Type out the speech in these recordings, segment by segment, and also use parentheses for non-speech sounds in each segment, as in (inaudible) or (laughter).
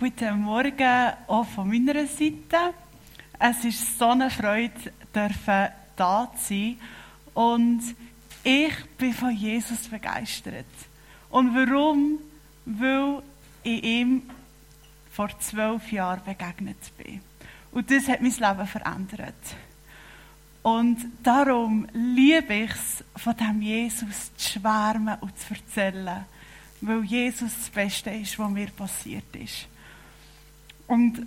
Guten Morgen auch von meiner Seite. Es ist so eine Freude, dürfen da zu sein. Und ich bin von Jesus begeistert. Und warum? Weil ich ihm vor zwölf Jahren begegnet bin. Und das hat mein Leben verändert. Und darum liebe ich es, von dem Jesus zu schwärmen und zu erzählen. Weil Jesus das Beste ist, was mir passiert ist. Und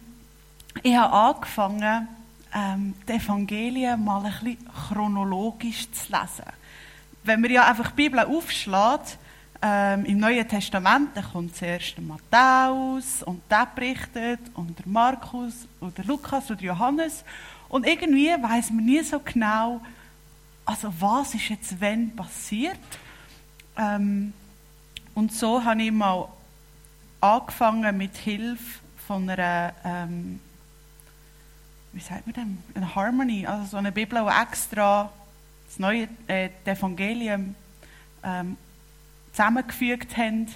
ich habe angefangen, ähm, die Evangelien mal ein bisschen chronologisch zu lesen. Wenn man ja einfach die Bibel aufschlägt, ähm, im Neuen Testament, dann kommt zuerst der Matthäus und der berichtet und der Markus oder Lukas oder Johannes. Und irgendwie weiß man nie so genau, also was ist jetzt wenn passiert. Ähm, und so habe ich mal angefangen mit Hilfe von einer, ähm, wie sagt man dem, eine Harmony, also so eine Bibel, die extra das neue äh, Evangelium ähm, zusammengefügt haben,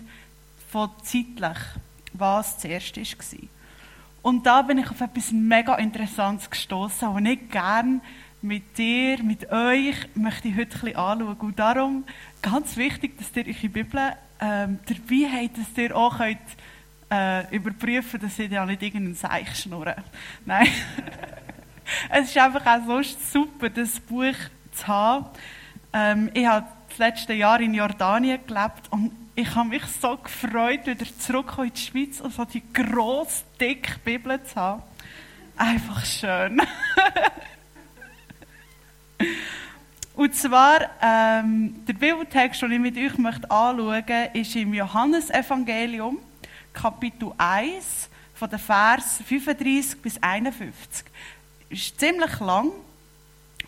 von zeitlich, was zuerst war. Und da bin ich auf etwas mega Interessantes gestoßen, und ich gerne mit dir, mit euch, möchte ich heute ein bisschen anschauen. Und darum ganz wichtig, dass ihr eure Bibel ähm, dabei habt, dass ihr auch könnt äh, überprüfen, dass ich ja nicht irgendeinen Seich schnurre. Nein. (laughs) es ist einfach auch so super, das Buch zu haben. Ähm, ich habe das letzte Jahr in Jordanien gelebt und ich habe mich so gefreut, wieder zurückzukommen in die Schweiz und so die grosse, dicke Bibel zu haben. Einfach schön. (laughs) und zwar, ähm, der Bibeltext, den ich mit euch möchte anschauen möchte, ist im Johannesevangelium. Kapitel 1, von den Vers 35 bis 51. Ist ziemlich lang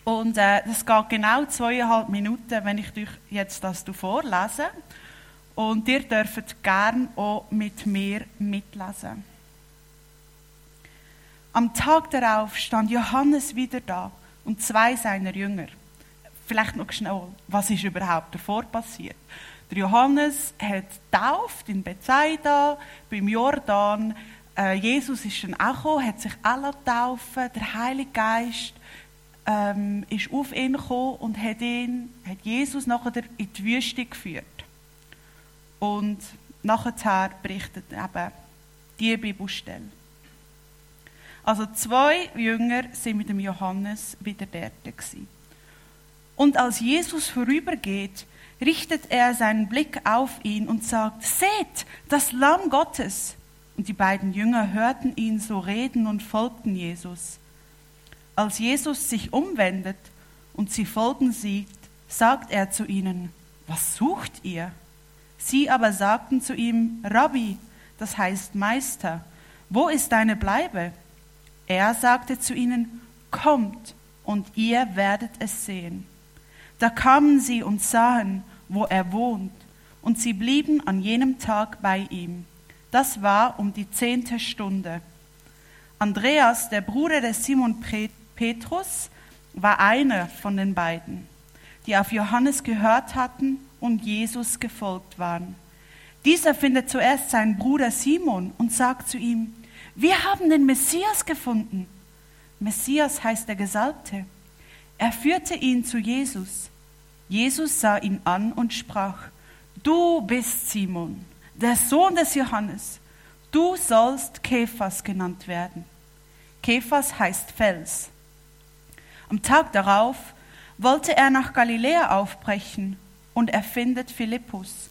und äh, das geht genau zweieinhalb Minuten, wenn ich euch jetzt das vorlese. Und ihr dürft gern auch mit mir mitlesen. Am Tag darauf stand Johannes wieder da und zwei seiner Jünger. Vielleicht noch schnell, was ist überhaupt davor passiert? Der Johannes hat tauft in Bethsaida, beim Jordan. Äh, Jesus ist dann auch gekommen, hat sich alle taufen. Der Heilige Geist ähm, ist auf ihn gekommen und hat, ihn, hat Jesus nachher in die Wüste geführt. Und nachher berichtet eben die Bibelstelle. Also zwei Jünger sind mit dem Johannes wieder dort gewesen. Und als Jesus vorübergeht, richtet er seinen Blick auf ihn und sagt, seht, das Lamm Gottes. Und die beiden Jünger hörten ihn so reden und folgten Jesus. Als Jesus sich umwendet und sie folgen sieht, sagt er zu ihnen, was sucht ihr? Sie aber sagten zu ihm, Rabbi, das heißt Meister, wo ist deine Bleibe? Er sagte zu ihnen, kommt und ihr werdet es sehen. Da kamen sie und sahen, wo er wohnt, und sie blieben an jenem Tag bei ihm. Das war um die zehnte Stunde. Andreas, der Bruder des Simon Petrus, war einer von den beiden, die auf Johannes gehört hatten und Jesus gefolgt waren. Dieser findet zuerst seinen Bruder Simon und sagt zu ihm, wir haben den Messias gefunden. Messias heißt der Gesalbte. Er führte ihn zu Jesus. Jesus sah ihn an und sprach, du bist Simon, der Sohn des Johannes. Du sollst Kephas genannt werden. Kephas heißt Fels. Am Tag darauf wollte er nach Galiläa aufbrechen und er findet Philippus.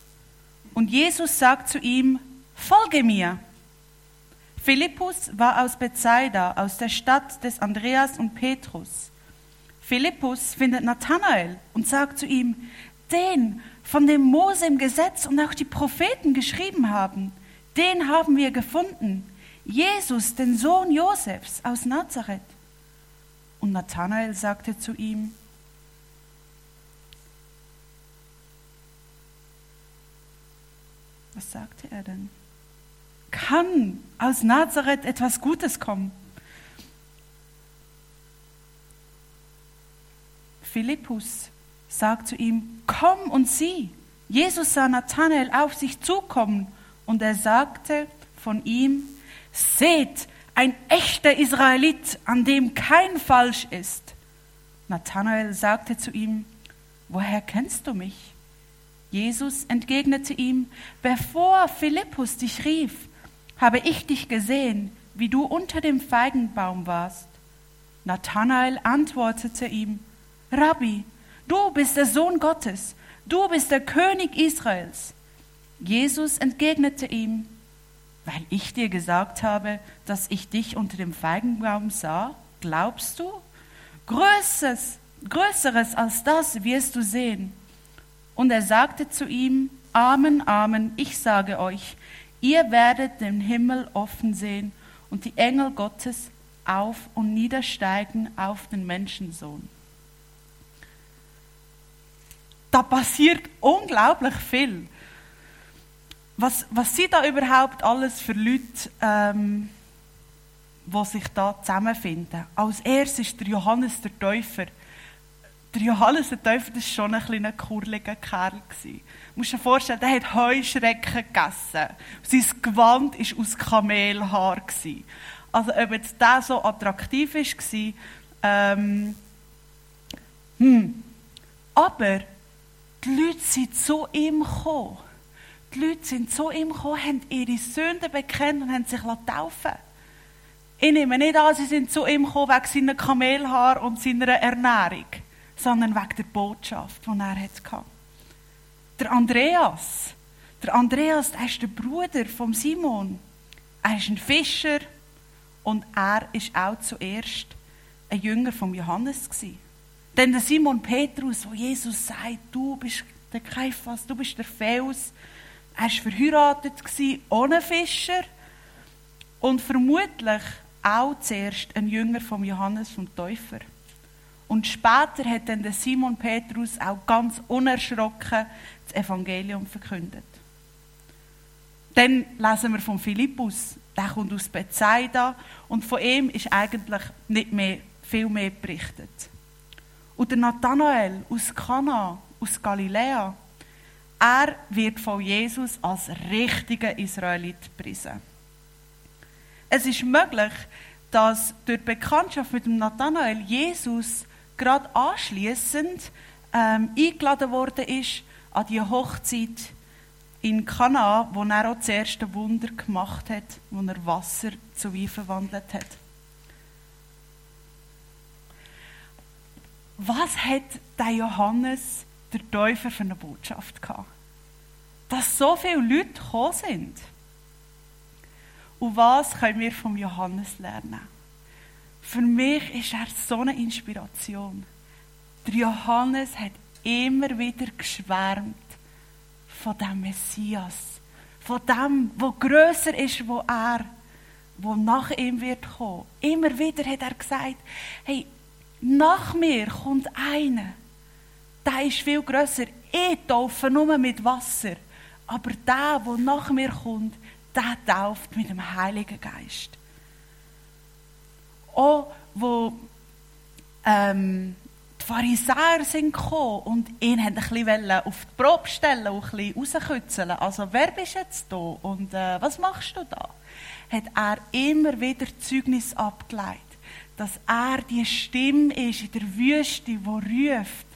Und Jesus sagt zu ihm, folge mir. Philippus war aus Bethsaida, aus der Stadt des Andreas und Petrus. Philippus findet Nathanael und sagt zu ihm, den, von dem Mose im Gesetz und auch die Propheten geschrieben haben, den haben wir gefunden, Jesus, den Sohn Josefs aus Nazareth. Und Nathanael sagte zu ihm, was sagte er denn? Kann aus Nazareth etwas Gutes kommen? Philippus sagt zu ihm, komm und sieh. Jesus sah Nathanael auf sich zukommen und er sagte von ihm, seht, ein echter Israelit, an dem kein Falsch ist. Nathanael sagte zu ihm, woher kennst du mich? Jesus entgegnete ihm, bevor Philippus dich rief, habe ich dich gesehen, wie du unter dem Feigenbaum warst. Nathanael antwortete ihm, Rabbi, du bist der Sohn Gottes, du bist der König Israels. Jesus entgegnete ihm, weil ich dir gesagt habe, dass ich dich unter dem Feigenbaum sah, glaubst du? Größeres, Größeres als das wirst du sehen. Und er sagte zu ihm, Amen, Amen, ich sage euch, ihr werdet den Himmel offen sehen und die Engel Gottes auf und niedersteigen auf den Menschensohn. Da passiert unglaublich viel. Was, was sind da überhaupt alles für Leute, ähm, die sich da zusammenfinden? Als erstes ist der Johannes der Täufer. Der Johannes der Täufer war schon ein kleiner kurliger Kerl. Du musst dir vorstellen, der hat Heuschrecken gegessen. Sein Gewand war aus Kamelhaar. Also ob jetzt der so attraktiv war, ähm, hm. aber die Leute sind zu ihm gekommen die Leute sind zu ihm gekommen, haben ihre Sünden bekennt und haben sich taufen Ich nehme nicht an, sie sind zu ihm gekommen wegen seiner Kamelhaar und seiner Ernährung, sondern wegen der Botschaft, die er hatte. Der Andreas, der Andreas, er ist der Bruder von Simon. Er ist ein Fischer und er ist auch zuerst ein Jünger von Johannes gewesen. Denn der Simon Petrus, wo Jesus sagt, du bist der Kaiphas, du bist der Fels, er war verheiratet ohne Fischer und vermutlich auch zuerst ein Jünger von Johannes vom Täufer. Und später hat dann der Simon Petrus auch ganz unerschrocken das Evangelium verkündet. Dann lesen wir von Philippus, der kommt aus Bethsaida und von ihm ist eigentlich nicht mehr, viel mehr berichtet. Und der Nathanael aus Kana, aus Galiläa, er wird von Jesus als richtiger Israelit gepriesen. Es ist möglich, dass durch die Bekanntschaft mit dem Nathanael Jesus gerade anschließend ähm, eingeladen worden ist an die Hochzeit in Kana, wo er auch das erste Wunder gemacht hat, wo er Wasser zu Wein verwandelt hat. Was hat der Johannes der Täufer für eine Botschaft gehabt? Dass so viele Leute gekommen sind. Und was können wir vom Johannes lernen? Für mich ist er so eine Inspiration. Der Johannes hat immer wieder geschwärmt von dem Messias, von dem, wo größer ist, wo er, wo nach ihm wird kommen. Immer wieder hat er gesagt: Hey, nach mir kommt einer der ist viel grösser. Ich taufe nur mit Wasser. Aber der, der nach mir kommt, der tauft mit dem Heiligen Geist. Auch wo ähm, die Pharisäer sind gekommen und ihn ein bisschen auf die Probe stellen und ein bisschen rauskützeln. Also, wer bist jetzt da und äh, was machst du da? Hat er immer wieder Zeugnis abgeleitet, dass er die Stimme ist in der Wüste, die ruft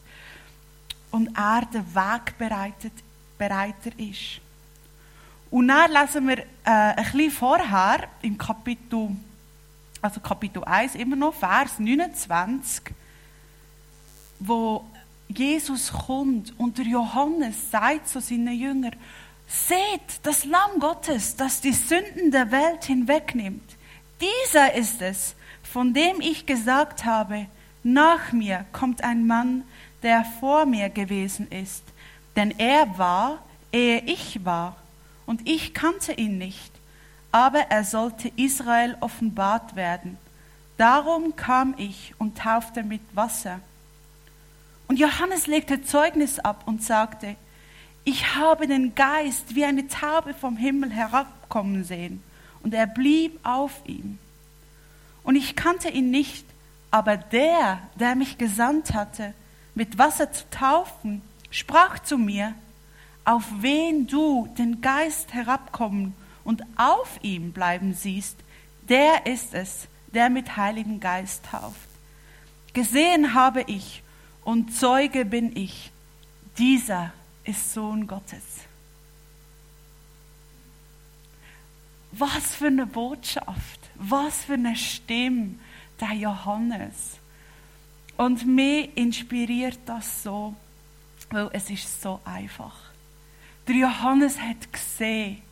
und er den Weg bereitet, bereiter ist. Und dann lesen wir äh, ein bisschen vorher im Kapitel, also Kapitel 1, immer noch Vers 29, wo Jesus kommt und der Johannes sagt zu seinen Jüngern, Seht das Lamm Gottes, das die Sünden der Welt hinwegnimmt. Dieser ist es, von dem ich gesagt habe, nach mir kommt ein Mann, der vor mir gewesen ist. Denn er war, ehe ich war, und ich kannte ihn nicht, aber er sollte Israel offenbart werden. Darum kam ich und taufte mit Wasser. Und Johannes legte Zeugnis ab und sagte, ich habe den Geist wie eine Taube vom Himmel herabkommen sehen, und er blieb auf ihm. Und ich kannte ihn nicht, aber der, der mich gesandt hatte, mit Wasser zu taufen, sprach zu mir, auf wen du den Geist herabkommen und auf ihm bleiben siehst, Der ist es, der mit Heiligen Geist tauft. Gesehen habe ich und Zeuge bin ich. Dieser ist Sohn Gottes. Was für eine Botschaft, was für eine Stimme, der Johannes. Und mich inspiriert das so, weil es ist so einfach. Der Johannes hat gesehen,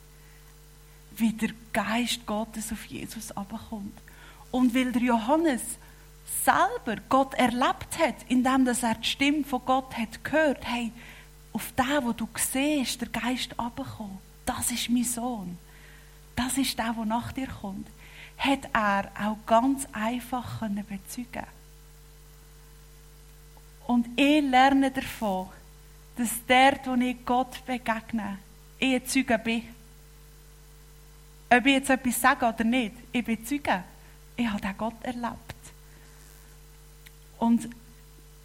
wie der Geist Gottes auf Jesus abkommt. Und weil der Johannes selber Gott erlebt hat, indem er die Stimme von Gott hat gehört, hey, auf den, wo du siehst, der Geist abkommt, das ist mein Sohn. Das ist der, der nach dir kommt. Hat er auch ganz einfach bezeugen Und ich lerne davon, dass dort, wo ich Gott begegne, ich ein Zeuge bin. Ob ich jetzt etwas sage oder nicht, ich bin Zeuge. Ich habe den Gott erlebt. Und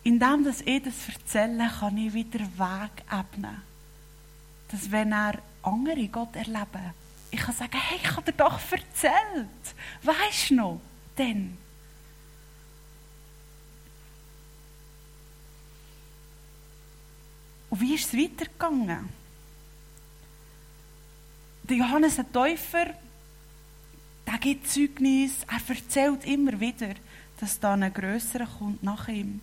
indem dass ich das erzähle, kann ich wieder Weg ebnen. Dass wenn er andere Gott erleben, ich kann sagen, hey, ich habe dir doch erzählt. Weißt du noch? Denn. Und wie ist es weitergegangen? Der Johannes der Täufer, der gibt Zeugnis, er erzählt immer wieder, dass da ein grösserer kommt nach ihm.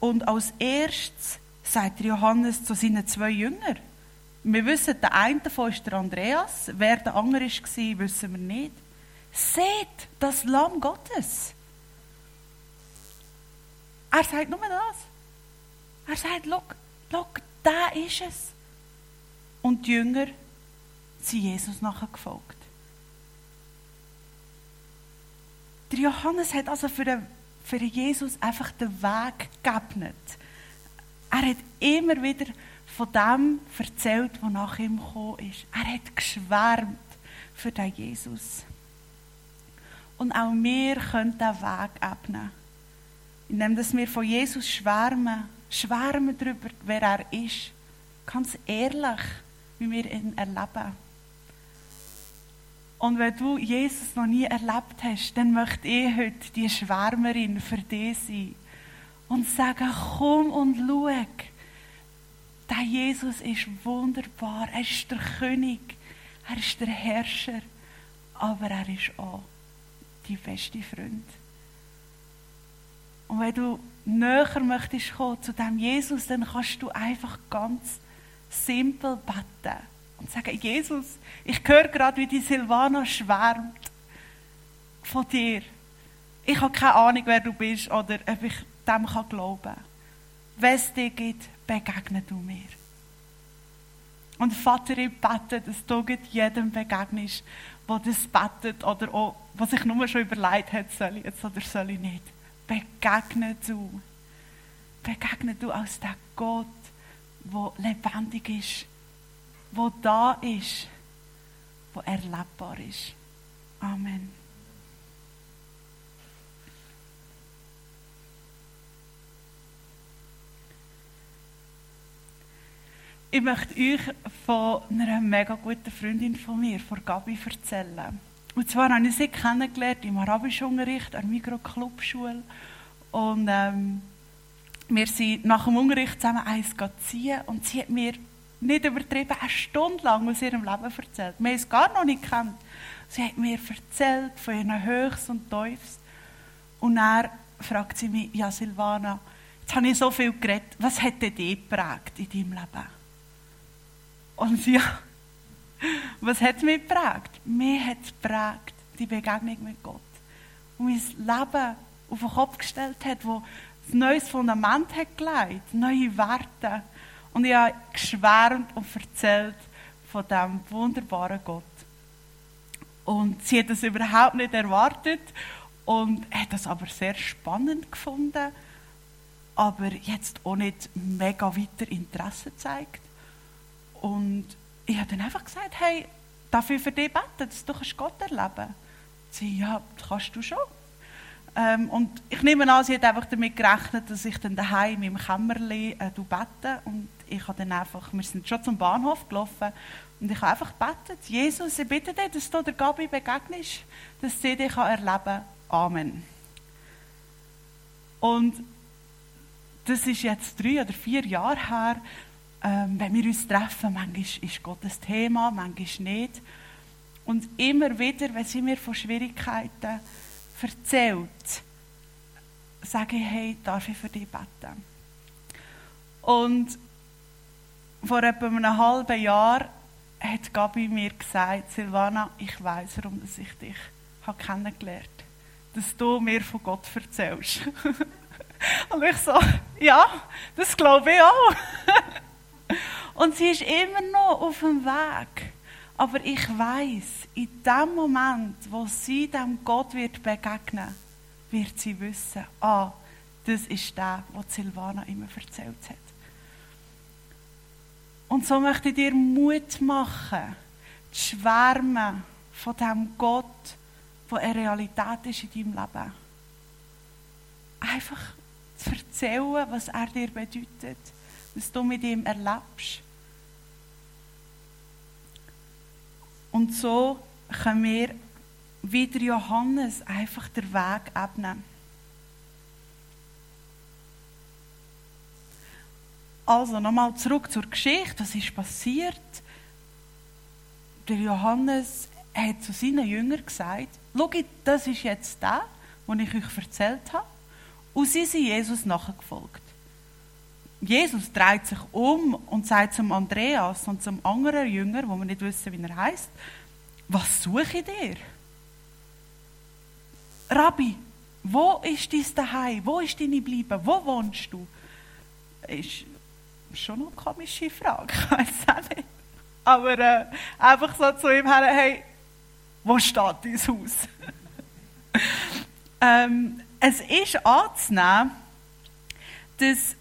Und als erstes sagt Johannes zu seinen zwei Jüngern, wir wissen, der eine davon ist der Andreas, wer der andere war, wissen wir nicht. Seht das Lamm Gottes. Er sagt nur das. Er sagt, schau, da ist es. Und die Jünger sind Jesus nachher gefolgt. Der Johannes hat also für, den, für Jesus einfach den Weg geebnet. Er hat immer wieder von dem erzählt, was nach ihm gekommen ist. Er hat geschwärmt für den Jesus. Und auch wir können diesen Weg ebnen. Indem wir von Jesus schwärmen, schwärmen darüber, wer er ist. Ganz ehrlich, wie wir ihn erleben. Und wenn du Jesus noch nie erlebt hast, dann möchte ich heute die Schwärmerin für dich sein. Und sagen, komm und schau. Der Jesus ist wunderbar. Er ist der König. Er ist der Herrscher. Aber er ist auch die beste Freund. Und wenn du näher möchtest kommen zu dem Jesus, dann kannst du einfach ganz simpel beten und sagen, Jesus, ich höre gerade, wie die Silvana schwärmt von dir. Ich habe keine Ahnung, wer du bist oder ob ich dem glauben kann. Wenn es dir gibt, begegne du mir. Und Vater, ich bete, dass du jedem begegnest, der das betet oder auch, was sich nur schon überlegt hat, soll ich jetzt oder soll ich nicht. Begegne du. Begegne du als der Gott, der lebendig ist, der da ist, der erlebbar ist. Amen. Ich möchte euch von einer mega guten Freundin von mir, von Gabi, erzählen. Und zwar habe ich sie kennengelernt im Arabischunterricht an der Mikro-Clubschule. Und ähm, wir sind nach dem Unterricht zusammen eins ziehen und sie hat mir nicht übertrieben eine Stunde lang aus ihrem Leben erzählt. Wir haben es gar noch nicht kennt. Sie hat mir erzählt von ihren Höchst und Teufels. Und dann fragt sie mich, ja Silvana, jetzt habe ich so viel geredet, was hat dich geprägt in deinem Leben? Und ja, (laughs) was hat mich geprägt? Mir hat geprägt die Begegnung mit Gott. Und mein Leben auf den Kopf gestellt hat, wo ein neues Fundament hat gelegt, neue Werte. Und ich habe geschwärmt und erzählt von diesem wunderbaren Gott. Und sie hat das überhaupt nicht erwartet und hat das aber sehr spannend gefunden, aber jetzt auch nicht mega weiter Interesse gezeigt. Und ich habe dann einfach gesagt, hey, darf ich für dich beten, dass du Gott erleben kannst? Sie, ja, das kannst du schon. Ähm, und ich nehme an, sie hat einfach damit gerechnet, dass ich dann daheim im Kämmerli äh, bete und ich habe dann einfach, wir sind schon zum Bahnhof gelaufen und ich habe einfach gebetet, Jesus, ich bitte dich, dass du der Gabi begegnest, dass sie dich erleben kann. Amen. Und das ist jetzt drei oder vier Jahre her. Ähm, wenn wir uns treffen, manchmal ist Gott das Thema, manchmal nicht. Und immer wieder, wenn sie mir von Schwierigkeiten erzählt, sage ich, hey, darf ich für dich beten? Und vor etwa einem halben Jahr hat Gabi mir gesagt, Silvana, ich weiß, warum ich dich kennengelernt habe. Dass du mir von Gott erzählst. (laughs) Und ich so, ja, das glaube ich auch. (laughs) Und sie ist immer noch auf dem Weg. Aber ich weiß, in dem Moment, wo sie dem Gott wird begegnen, wird sie wissen, ah, das ist der, was Silvana immer erzählt hat. Und so möchte ich dir Mut machen, zu schwärmen von dem Gott, der eine Realität ist in deinem Leben. Einfach zu erzählen, was er dir bedeutet, was du mit ihm erlebst. Und so können wir wieder Johannes einfach den Weg ebnen. Also nochmal zurück zur Geschichte. Was ist passiert? Der Johannes hat zu seinen Jüngern gesagt: Schau, das ist jetzt der, den ich euch erzählt habe. Und sie sind Jesus nachgefolgt. Jesus dreht sich um und sagt zum Andreas und zum anderen Jünger, wo wir nicht wissen, wie er heißt, was suche ich dir? Rabbi, wo ist dein Daheim? Wo ist deine Bleibe? Wo wohnst du? Ist schon eine komische Frage, (laughs) ich weiß auch nicht. Aber äh, einfach so zu ihm her, hey, wo steht dein Haus? (laughs) ähm, es ist anzunehmen, dass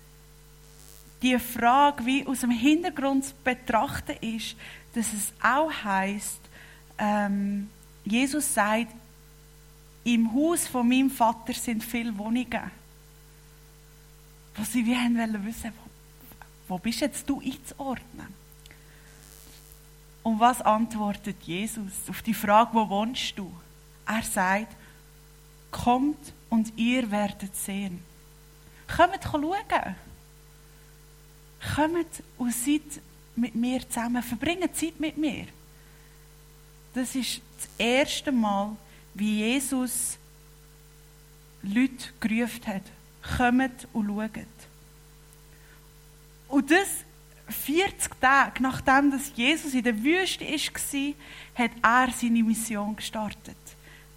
die Frage wie aus dem Hintergrund zu betrachten ist, dass es auch heißt, ähm, Jesus sagt, im Haus von meinem Vater sind viele Wohnungen. Was sie wie haben wollen wissen, wo, wo bist jetzt du einzuordnen? Und was antwortet Jesus auf die Frage, wo wohnst du? Er sagt, kommt und ihr werdet sehen. Kommt schauen. Kommt und seid mit mir zusammen. Verbringt Zeit mit mir. Das ist das erste Mal, wie Jesus Leute gerufen hat. Kommt und schaut. Und das 40 Tage nachdem dass Jesus in der Wüste war, hat er seine Mission gestartet.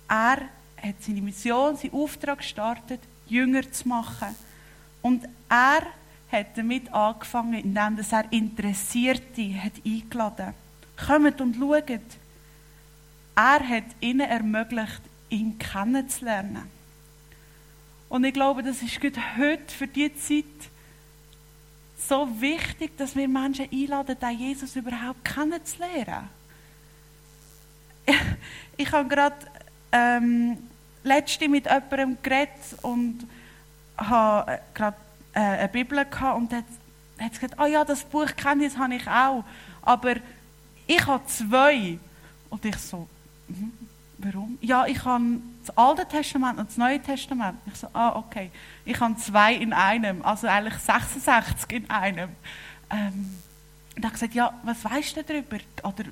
Er hat seine Mission, seinen Auftrag gestartet, Jünger zu machen. Und er hat damit angefangen, indem er Interessierte hat eingeladen hat. Kommt und schaut. Er hat ihnen ermöglicht, ihn kennenzulernen. Und ich glaube, das ist heute für diese Zeit so wichtig, dass wir Menschen einladen, den Jesus überhaupt kennenzulernen. (laughs) Ich habe gerade ähm, letzte mit jemandem geredet und habe äh, gerade äh, eine Bibel gehabt und hat, hat gesagt, oh ja, das Buch kenne ich, das habe ich auch, aber ich habe zwei. Und ich so, hm, warum? Ja, ich habe das Alte Testament und das Neue Testament. Ich so, ah, okay. Ich habe zwei in einem, also eigentlich 66 in einem. Ähm, und er hat gesagt, ja, was weißt du darüber? Oder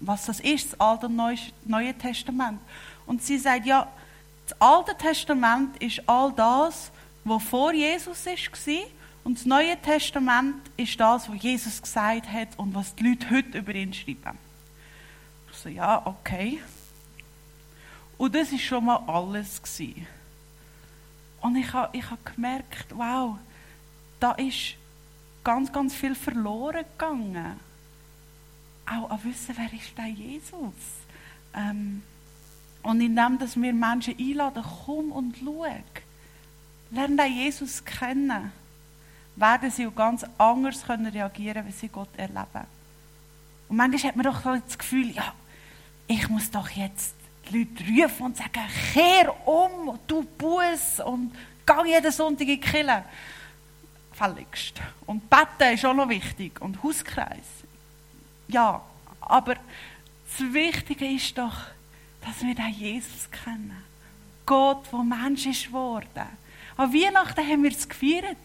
was das ist, das Alte und Neue Testament. Und sie sagt, ja, das Alte Testament ist all das, was vor Jesus war. Und das Neue Testament ist das, was Jesus gesagt hat und was die Leute heute über ihn schreiben. Ich so, ja, okay. Und das war schon mal alles. Gewesen. Und ich habe ich hab gemerkt, wow, da ist ganz, ganz viel verloren gegangen. Auch an wissen, wer ist der Jesus? Ähm, und indem dass wir Menschen einladen, komm und schau. Lern den Jesus kennen. Werden sie auch ganz anders können reagieren, wenn sie Gott erleben. Und manchmal hat man doch das Gefühl, ja, ich muss doch jetzt die Leute rufen und sagen, kehr um, du Buß und geh jeden Sonntag in die Kirche. Fälligst. Und Betten ist auch noch wichtig und Hauskreis. Ja, aber das Wichtige ist doch, dass wir den Jesus kennen. Gott, der Mensch ist geworden. An Weihnachten haben wir es gefeiert.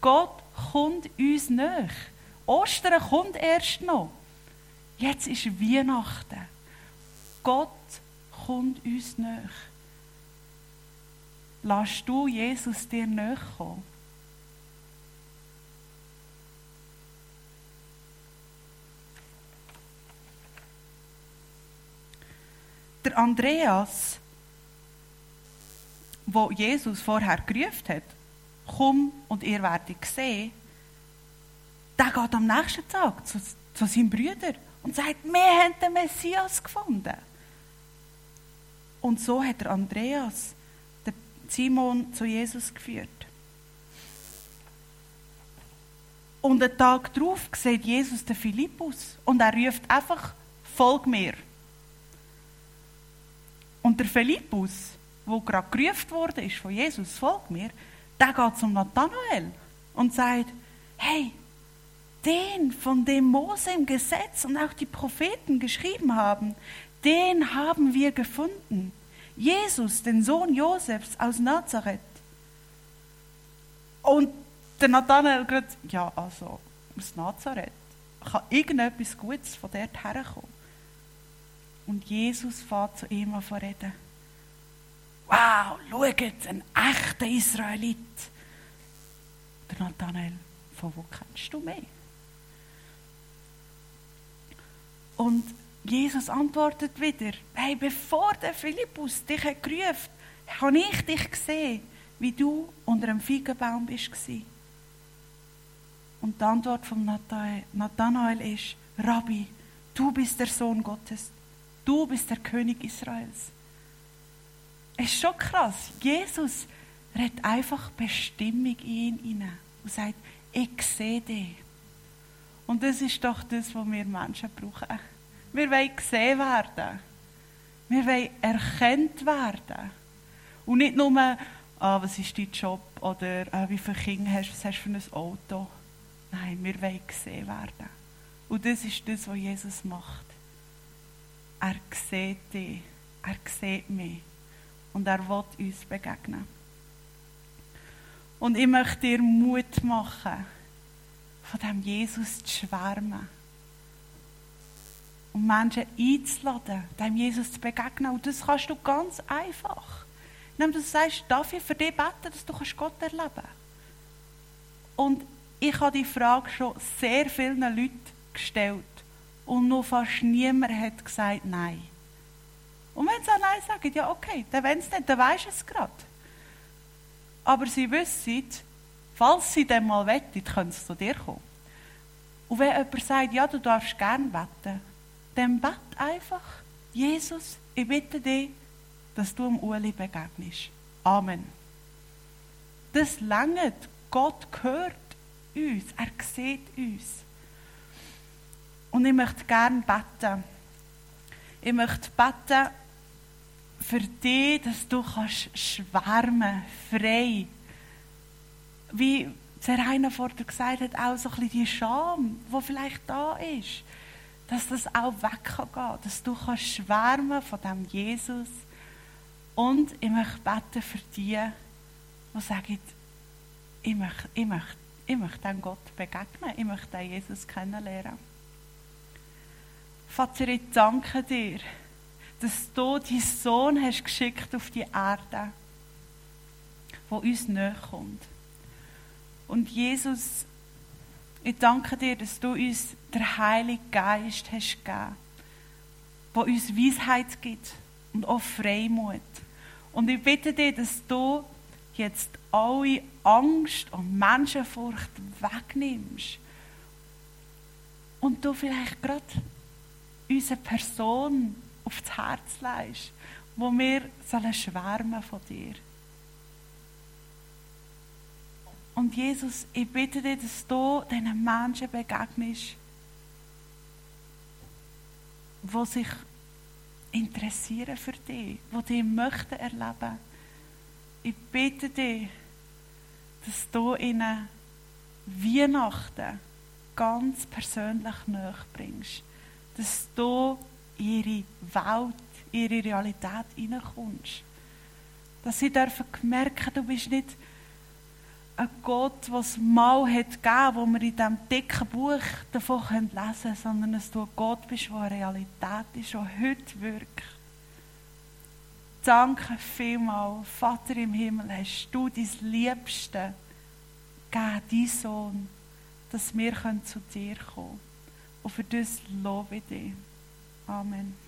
Gott kommt uns nach. Ostern kommt erst noch. Jetzt ist Weihnachten. Gott kommt uns nach. Lass du Jesus dir nachkommen. Der Andreas, wo Jesus vorher gerufen hat, komm und ihr werdet sehen, der geht am nächsten Tag zu, zu seinem Brüder und sagt, wir haben den Messias gefunden. Und so hat der Andreas den Simon zu Jesus geführt. Und einen Tag darauf sieht Jesus den Philippus und er ruft einfach, folg mir. Und der Philippus, wo gerade gerufen wurde ist von Jesus, folg mir, der geht zum Nathanael und sagt, hey, den, von dem Mose im Gesetz und auch die Propheten geschrieben haben, den haben wir gefunden. Jesus, den Sohn Josefs aus Nazareth. Und der Nathanael gerade, ja, also aus Nazareth, kann irgendetwas Gutes von dort herkommen. Und Jesus fährt zu ihm an reden. Wow, schaut, ein echter Israelit. Der Nathanael, von wo kennst du mich? Und Jesus antwortet wieder, hey, bevor der Philippus dich hat gerufen habe ich dich gesehen, wie du unter einem Feigenbaum bist. Und die Antwort von Nathanael ist, Rabbi, du bist der Sohn Gottes, du bist der König Israels. Es ist schon krass. Jesus redet einfach Bestimmung in ihn hinein und sagt, ich sehe dich. Und das ist doch das, was wir Menschen brauchen. Wir wollen gesehen werden. Wir wollen erkannt werden. Und nicht nur, ah, was ist dein Job oder ah, wie viele Kinder hast du, was hast du für ein Auto. Nein, wir wollen gesehen werden. Und das ist das, was Jesus macht. Er sieht dich, er sieht mich und er will uns begegnen. Und ich möchte dir Mut machen, von dem Jesus zu schwärmen um Menschen einzuladen, dem Jesus zu begegnen. Und das kannst du ganz einfach. Indem du sagst, darf ich für dich beten, dass du Gott erleben kannst. Und ich habe die Frage schon sehr vielen Leuten gestellt. Und noch fast niemand hat gesagt Nein. Und wenn sie Nein sagen, ja okay, dann wenn es nicht, dann weisst es gerade. Aber sie wissen, falls sie dann mal wettet, können sie zu dir kommen. Und wenn jemand sagt, ja, du darfst gerne beten, dann bet einfach, Jesus, ich bitte dich, dass du dem Uli begegnest. Amen. Das langt. Gott hört uns. Er sieht uns. Und ich möchte gerne beten. Ich möchte beten für dich, dass du kannst schwärmen, frei. Wie der Rainer vorher gesagt hat, auch so ein bisschen die Scham, die vielleicht da ist dass das auch weg kann dass du kannst schwärmen von dem Jesus. Und ich möchte beten für die, die sagen, ich möchte, ich möchte, ich möchte dem Gott begegnen, ich möchte den Jesus kennenlernen. Vater, ich danke dir, dass du deinen Sohn hast geschickt auf die Erde, wo uns näher kommt. Und Jesus, ich danke dir, dass du uns den Heiligen Geist hast gegeben, der uns Weisheit gibt und auch Freimut. Und ich bitte dich, dass du jetzt alle Angst und Menschenfurcht wegnimmst. Und du vielleicht gerade unsere Person aufs Herz leist, wo wir sollen schwärmen von dir. Und Jesus, ich bitte dich, dass du diesen Menschen begegnest, die sich interessieren für dich, die dich möchten erleben. Ich bitte dich, dass du ihnen Weihnachten ganz persönlich nachbringst. Dass du ihre Welt, ihre Realität hineinkommst. Dass sie dürfen merken, du bist nicht ein Gott, was mal hat gegeben, wo wir in diesem dicken Buch davon lesen können, sondern dass du ein Gott bist, der eine Realität ist, der heute wirkt. Danke vielmals, Vater im Himmel, hast du dein Liebste gegeben, dein Sohn, dass wir zu dir kommen können. Und für das lobe ich dich. Amen.